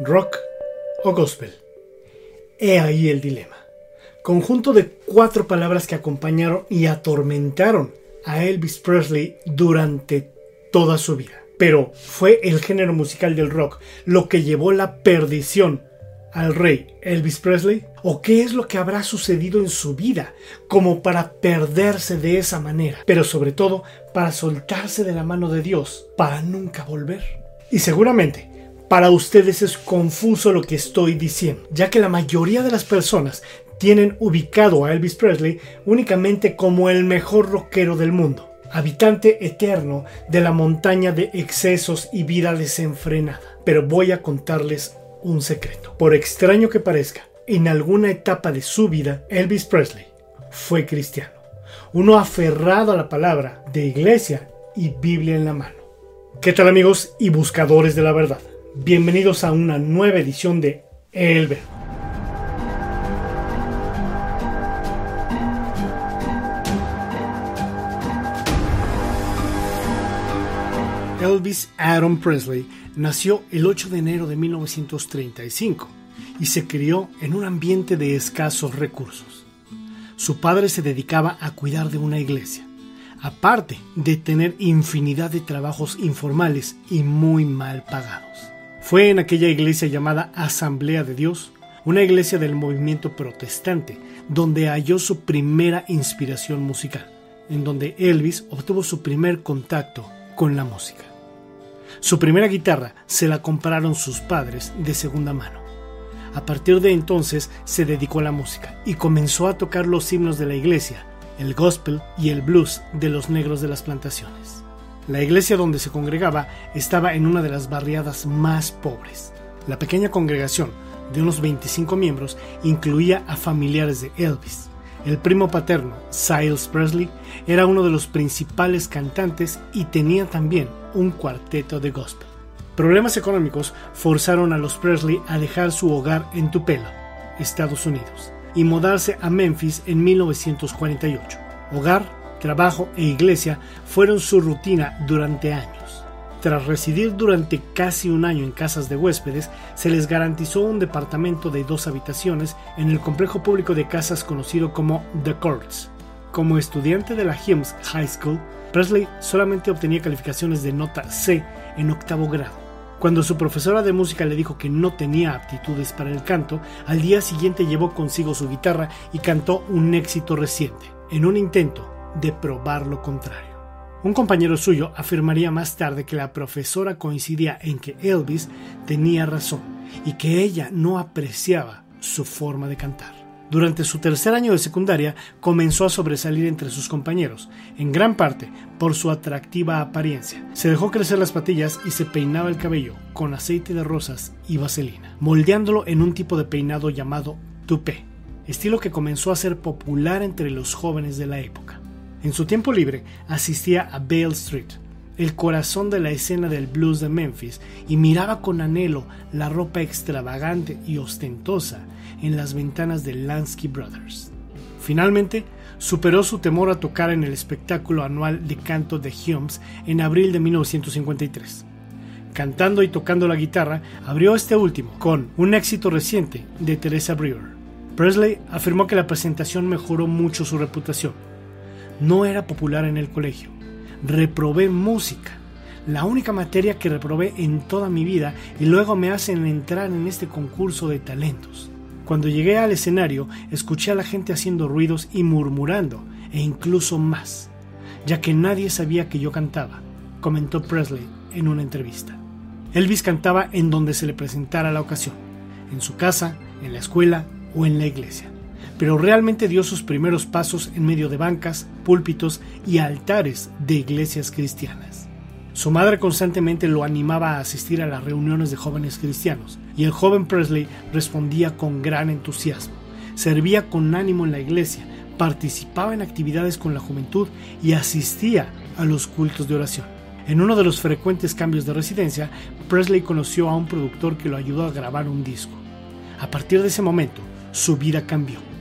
Rock o gospel. He ahí el dilema. Conjunto de cuatro palabras que acompañaron y atormentaron a Elvis Presley durante toda su vida. Pero fue el género musical del rock lo que llevó la perdición al rey Elvis Presley? ¿O qué es lo que habrá sucedido en su vida como para perderse de esa manera? Pero sobre todo para soltarse de la mano de Dios, para nunca volver. Y seguramente para ustedes es confuso lo que estoy diciendo, ya que la mayoría de las personas tienen ubicado a Elvis Presley únicamente como el mejor rockero del mundo, habitante eterno de la montaña de excesos y vida desenfrenada. Pero voy a contarles un secreto. Por extraño que parezca, en alguna etapa de su vida, Elvis Presley fue cristiano. Uno aferrado a la palabra de iglesia y Biblia en la mano. ¿Qué tal amigos y buscadores de la verdad? Bienvenidos a una nueva edición de El Verbo. Elvis Aaron Presley nació el 8 de enero de 1935 y se crió en un ambiente de escasos recursos. Su padre se dedicaba a cuidar de una iglesia, aparte de tener infinidad de trabajos informales y muy mal pagados. Fue en aquella iglesia llamada Asamblea de Dios, una iglesia del movimiento protestante, donde halló su primera inspiración musical, en donde Elvis obtuvo su primer contacto con la música. Su primera guitarra se la compraron sus padres de segunda mano. A partir de entonces se dedicó a la música y comenzó a tocar los himnos de la iglesia, el gospel y el blues de los negros de las plantaciones. La iglesia donde se congregaba estaba en una de las barriadas más pobres. La pequeña congregación, de unos 25 miembros, incluía a familiares de Elvis, el primo paterno, Siles Presley, era uno de los principales cantantes y tenía también un cuarteto de gospel. Problemas económicos forzaron a los Presley a dejar su hogar en Tupelo, Estados Unidos, y mudarse a Memphis en 1948. Hogar, trabajo e iglesia fueron su rutina durante años. Tras residir durante casi un año en casas de huéspedes, se les garantizó un departamento de dos habitaciones en el complejo público de casas conocido como The Courts. Como estudiante de la Humes High School, Presley solamente obtenía calificaciones de nota C en octavo grado. Cuando su profesora de música le dijo que no tenía aptitudes para el canto, al día siguiente llevó consigo su guitarra y cantó un éxito reciente, en un intento de probar lo contrario. Un compañero suyo afirmaría más tarde que la profesora coincidía en que Elvis tenía razón y que ella no apreciaba su forma de cantar. Durante su tercer año de secundaria comenzó a sobresalir entre sus compañeros, en gran parte por su atractiva apariencia. Se dejó crecer las patillas y se peinaba el cabello con aceite de rosas y vaselina, moldeándolo en un tipo de peinado llamado toupé, estilo que comenzó a ser popular entre los jóvenes de la época. En su tiempo libre asistía a Bale Street, el corazón de la escena del blues de Memphis, y miraba con anhelo la ropa extravagante y ostentosa en las ventanas de Lansky Brothers. Finalmente, superó su temor a tocar en el espectáculo anual de canto de Humes en abril de 1953. Cantando y tocando la guitarra, abrió este último con un éxito reciente de Teresa Brewer. Presley afirmó que la presentación mejoró mucho su reputación no era popular en el colegio. Reprobé música, la única materia que reprobé en toda mi vida y luego me hacen entrar en este concurso de talentos. Cuando llegué al escenario, escuché a la gente haciendo ruidos y murmurando, e incluso más, ya que nadie sabía que yo cantaba, comentó Presley en una entrevista. Elvis cantaba en donde se le presentara la ocasión, en su casa, en la escuela o en la iglesia. Pero realmente dio sus primeros pasos en medio de bancas, púlpitos y altares de iglesias cristianas. Su madre constantemente lo animaba a asistir a las reuniones de jóvenes cristianos, y el joven Presley respondía con gran entusiasmo. Servía con ánimo en la iglesia, participaba en actividades con la juventud y asistía a los cultos de oración. En uno de los frecuentes cambios de residencia, Presley conoció a un productor que lo ayudó a grabar un disco. A partir de ese momento, su vida cambió.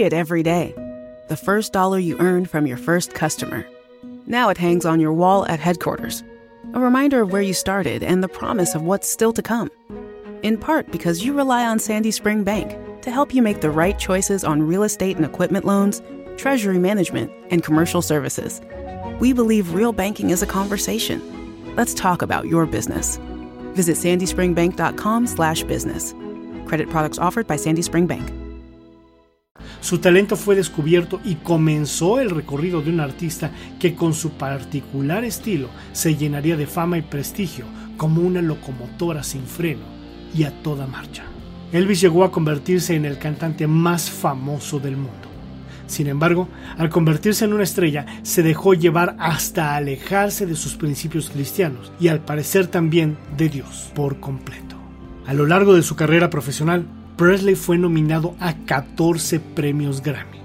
see it every day. The first dollar you earned from your first customer. Now it hangs on your wall at headquarters. A reminder of where you started and the promise of what's still to come. In part because you rely on Sandy Spring Bank to help you make the right choices on real estate and equipment loans, treasury management, and commercial services. We believe real banking is a conversation. Let's talk about your business. Visit sandyspringbank.com/business. Credit products offered by Sandy Spring Bank. Su talento fue descubierto y comenzó el recorrido de un artista que con su particular estilo se llenaría de fama y prestigio como una locomotora sin freno y a toda marcha. Elvis llegó a convertirse en el cantante más famoso del mundo. Sin embargo, al convertirse en una estrella, se dejó llevar hasta alejarse de sus principios cristianos y al parecer también de Dios por completo. A lo largo de su carrera profesional, Presley fue nominado a 14 premios Grammy,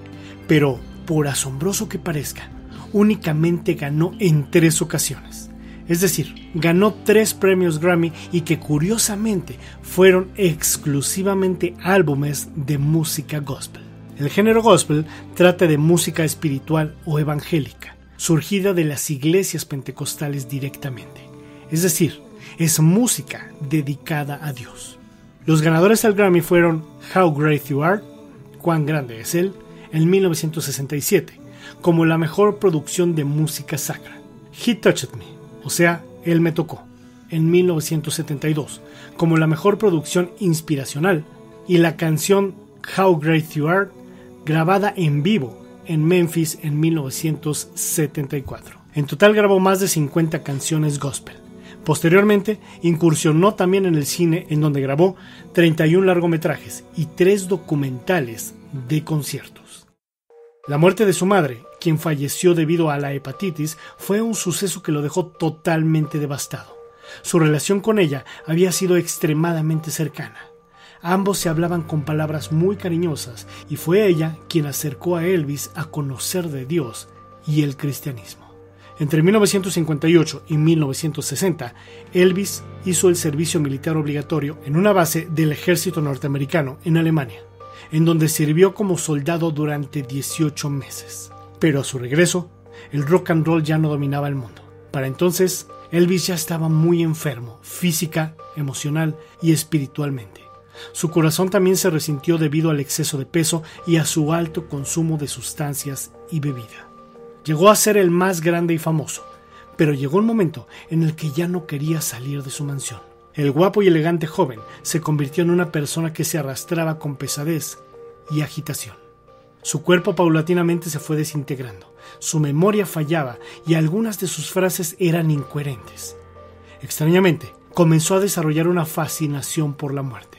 pero por asombroso que parezca, únicamente ganó en tres ocasiones. Es decir, ganó tres premios Grammy y que curiosamente fueron exclusivamente álbumes de música gospel. El género gospel trata de música espiritual o evangélica, surgida de las iglesias pentecostales directamente. Es decir, es música dedicada a Dios. Los ganadores al Grammy fueron How Great You Are, Cuán Grande es Él, en 1967, como la mejor producción de música sacra. He Touched Me, o sea, Él me tocó, en 1972, como la mejor producción inspiracional, y la canción How Great You Are, grabada en vivo en Memphis en 1974. En total grabó más de 50 canciones gospel. Posteriormente, incursionó también en el cine, en donde grabó 31 largometrajes y 3 documentales de conciertos. La muerte de su madre, quien falleció debido a la hepatitis, fue un suceso que lo dejó totalmente devastado. Su relación con ella había sido extremadamente cercana. Ambos se hablaban con palabras muy cariñosas y fue ella quien acercó a Elvis a conocer de Dios y el cristianismo. Entre 1958 y 1960, Elvis hizo el servicio militar obligatorio en una base del ejército norteamericano en Alemania, en donde sirvió como soldado durante 18 meses. Pero a su regreso, el rock and roll ya no dominaba el mundo. Para entonces, Elvis ya estaba muy enfermo, física, emocional y espiritualmente. Su corazón también se resintió debido al exceso de peso y a su alto consumo de sustancias y bebida. Llegó a ser el más grande y famoso, pero llegó un momento en el que ya no quería salir de su mansión. El guapo y elegante joven se convirtió en una persona que se arrastraba con pesadez y agitación. Su cuerpo paulatinamente se fue desintegrando, su memoria fallaba y algunas de sus frases eran incoherentes. Extrañamente, comenzó a desarrollar una fascinación por la muerte.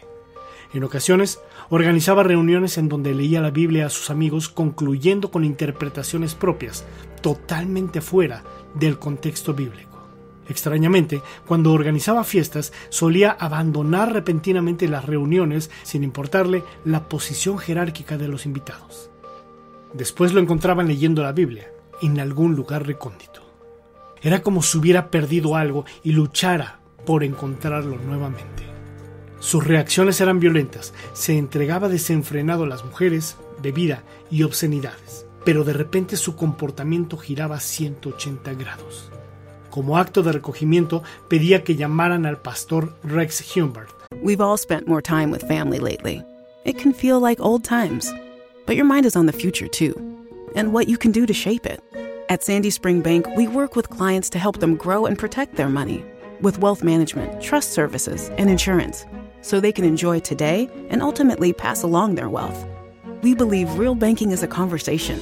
En ocasiones, organizaba reuniones en donde leía la Biblia a sus amigos, concluyendo con interpretaciones propias, totalmente fuera del contexto bíblico. Extrañamente, cuando organizaba fiestas, solía abandonar repentinamente las reuniones sin importarle la posición jerárquica de los invitados. Después lo encontraban leyendo la Biblia en algún lugar recóndito. Era como si hubiera perdido algo y luchara por encontrarlo nuevamente. Sus reacciones eran violentas, se entregaba desenfrenado a las mujeres, bebida y obscenidades, pero de repente su comportamiento giraba 180 grados. Como acto de recogimiento, pedía que llamaran al pastor Rex Humbert. We've all spent more time with family lately. It can feel like old times, but your mind is on the future too, and what you can do to shape it. At Sandy Spring Bank, we work with clients to help them grow and protect their money with wealth management, trust services, and insurance so they can enjoy today and ultimately pass along their wealth. We believe real banking is a conversation.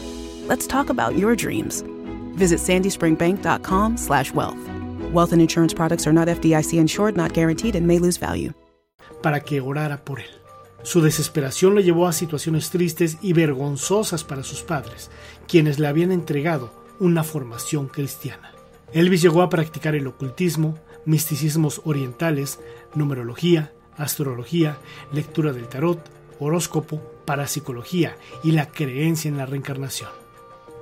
Let's talk about your dreams. Visit sandyspringbank.com/wealth. Wealth and insurance products are not FDIC insured, not guaranteed, and may lose value. Para que orara por él. Su desesperación le llevó a situaciones tristes y vergonzosas para sus padres, quienes le habían entregado una formación cristiana. Elvis llegó a practicar el ocultismo, misticismos orientales, numerología, astrología, lectura del tarot, horóscopo, parapsicología y la creencia en la reencarnación.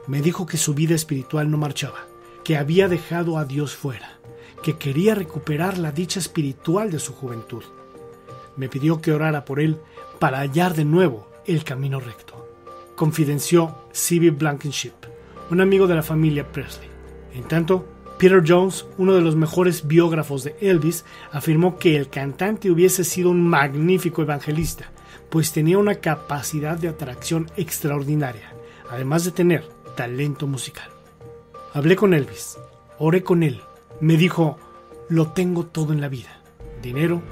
Me dijo que su vida espiritual no marchaba, que había dejado a Dios fuera, que quería recuperar la dicha espiritual de su juventud. Me pidió que orara por él para hallar de nuevo el camino recto. Confidenció C.B. Blankenship, un amigo de la familia Presley. En tanto, Peter Jones, uno de los mejores biógrafos de Elvis, afirmó que el cantante hubiese sido un magnífico evangelista, pues tenía una capacidad de atracción extraordinaria, además de tener talento musical. Hablé con Elvis, oré con él, me dijo, lo tengo todo en la vida, dinero,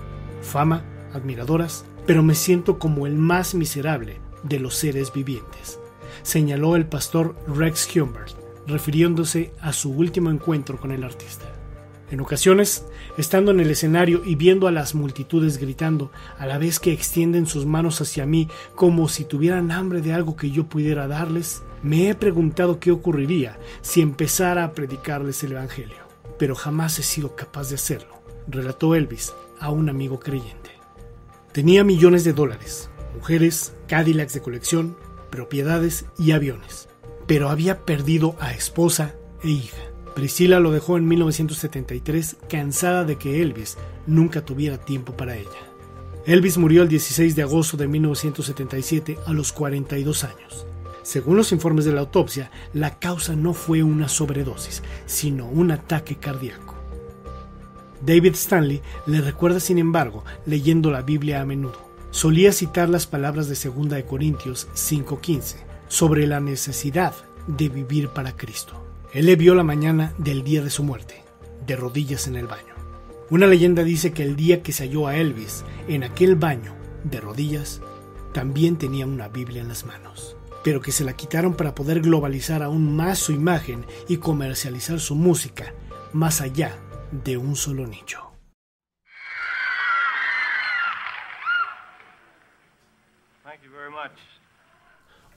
fama, admiradoras, pero me siento como el más miserable de los seres vivientes, señaló el pastor Rex Humbert, refiriéndose a su último encuentro con el artista. En ocasiones, estando en el escenario y viendo a las multitudes gritando, a la vez que extienden sus manos hacia mí como si tuvieran hambre de algo que yo pudiera darles, me he preguntado qué ocurriría si empezara a predicarles el Evangelio. Pero jamás he sido capaz de hacerlo, relató Elvis a un amigo creyente. Tenía millones de dólares, mujeres, Cadillacs de colección, propiedades y aviones, pero había perdido a esposa e hija. Priscila lo dejó en 1973 cansada de que Elvis nunca tuviera tiempo para ella. Elvis murió el 16 de agosto de 1977 a los 42 años. Según los informes de la autopsia, la causa no fue una sobredosis, sino un ataque cardíaco. David Stanley le recuerda, sin embargo, leyendo la Biblia a menudo. Solía citar las palabras de 2 de Corintios 5:15 sobre la necesidad de vivir para Cristo. Él le vio la mañana del día de su muerte, de rodillas en el baño. Una leyenda dice que el día que se halló a Elvis en aquel baño, de rodillas, también tenía una Biblia en las manos, pero que se la quitaron para poder globalizar aún más su imagen y comercializar su música más allá de un solo nicho.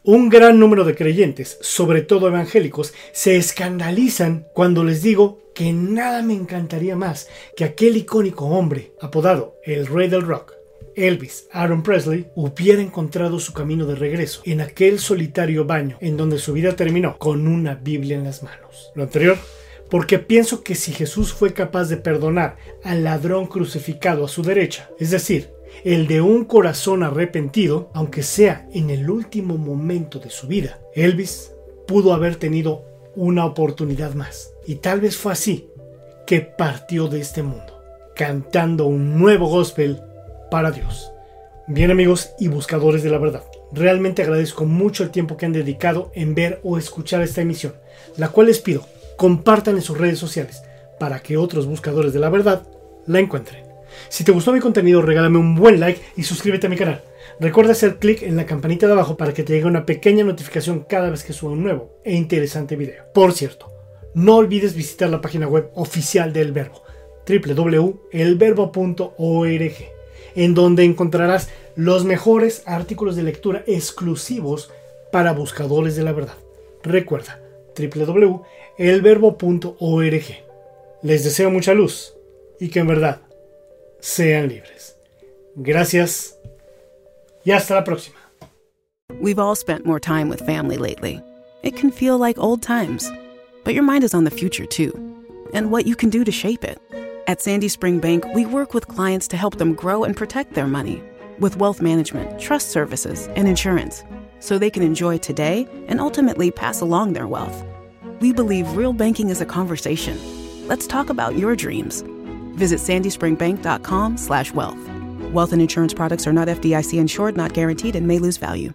Un gran número de creyentes, sobre todo evangélicos, se escandalizan cuando les digo que nada me encantaría más que aquel icónico hombre, apodado el Rey del Rock, Elvis Aaron Presley, hubiera encontrado su camino de regreso en aquel solitario baño en donde su vida terminó con una Biblia en las manos. Lo anterior porque pienso que si Jesús fue capaz de perdonar al ladrón crucificado a su derecha, es decir, el de un corazón arrepentido, aunque sea en el último momento de su vida. Elvis pudo haber tenido una oportunidad más. Y tal vez fue así que partió de este mundo, cantando un nuevo gospel para Dios. Bien amigos y buscadores de la verdad, realmente agradezco mucho el tiempo que han dedicado en ver o escuchar esta emisión, la cual les pido compartan en sus redes sociales para que otros buscadores de la verdad la encuentren. Si te gustó mi contenido, regálame un buen like y suscríbete a mi canal. Recuerda hacer clic en la campanita de abajo para que te llegue una pequeña notificación cada vez que suba un nuevo e interesante video. Por cierto, no olvides visitar la página web oficial del Verbo, www.elverbo.org, en donde encontrarás los mejores artículos de lectura exclusivos para buscadores de la verdad. Recuerda, www.elverbo.org. Les deseo mucha luz y que en verdad sean libres. Gracias y hasta la próxima. We've all spent more time with family lately. It can feel like old times. But your mind is on the future too, and what you can do to shape it. At Sandy Spring Bank, we work with clients to help them grow and protect their money with wealth management, trust services, and insurance so they can enjoy today and ultimately pass along their wealth. We believe real banking is a conversation. Let's talk about your dreams. Visit sandyspringbank.com slash wealth. Wealth and insurance products are not FDIC insured, not guaranteed, and may lose value.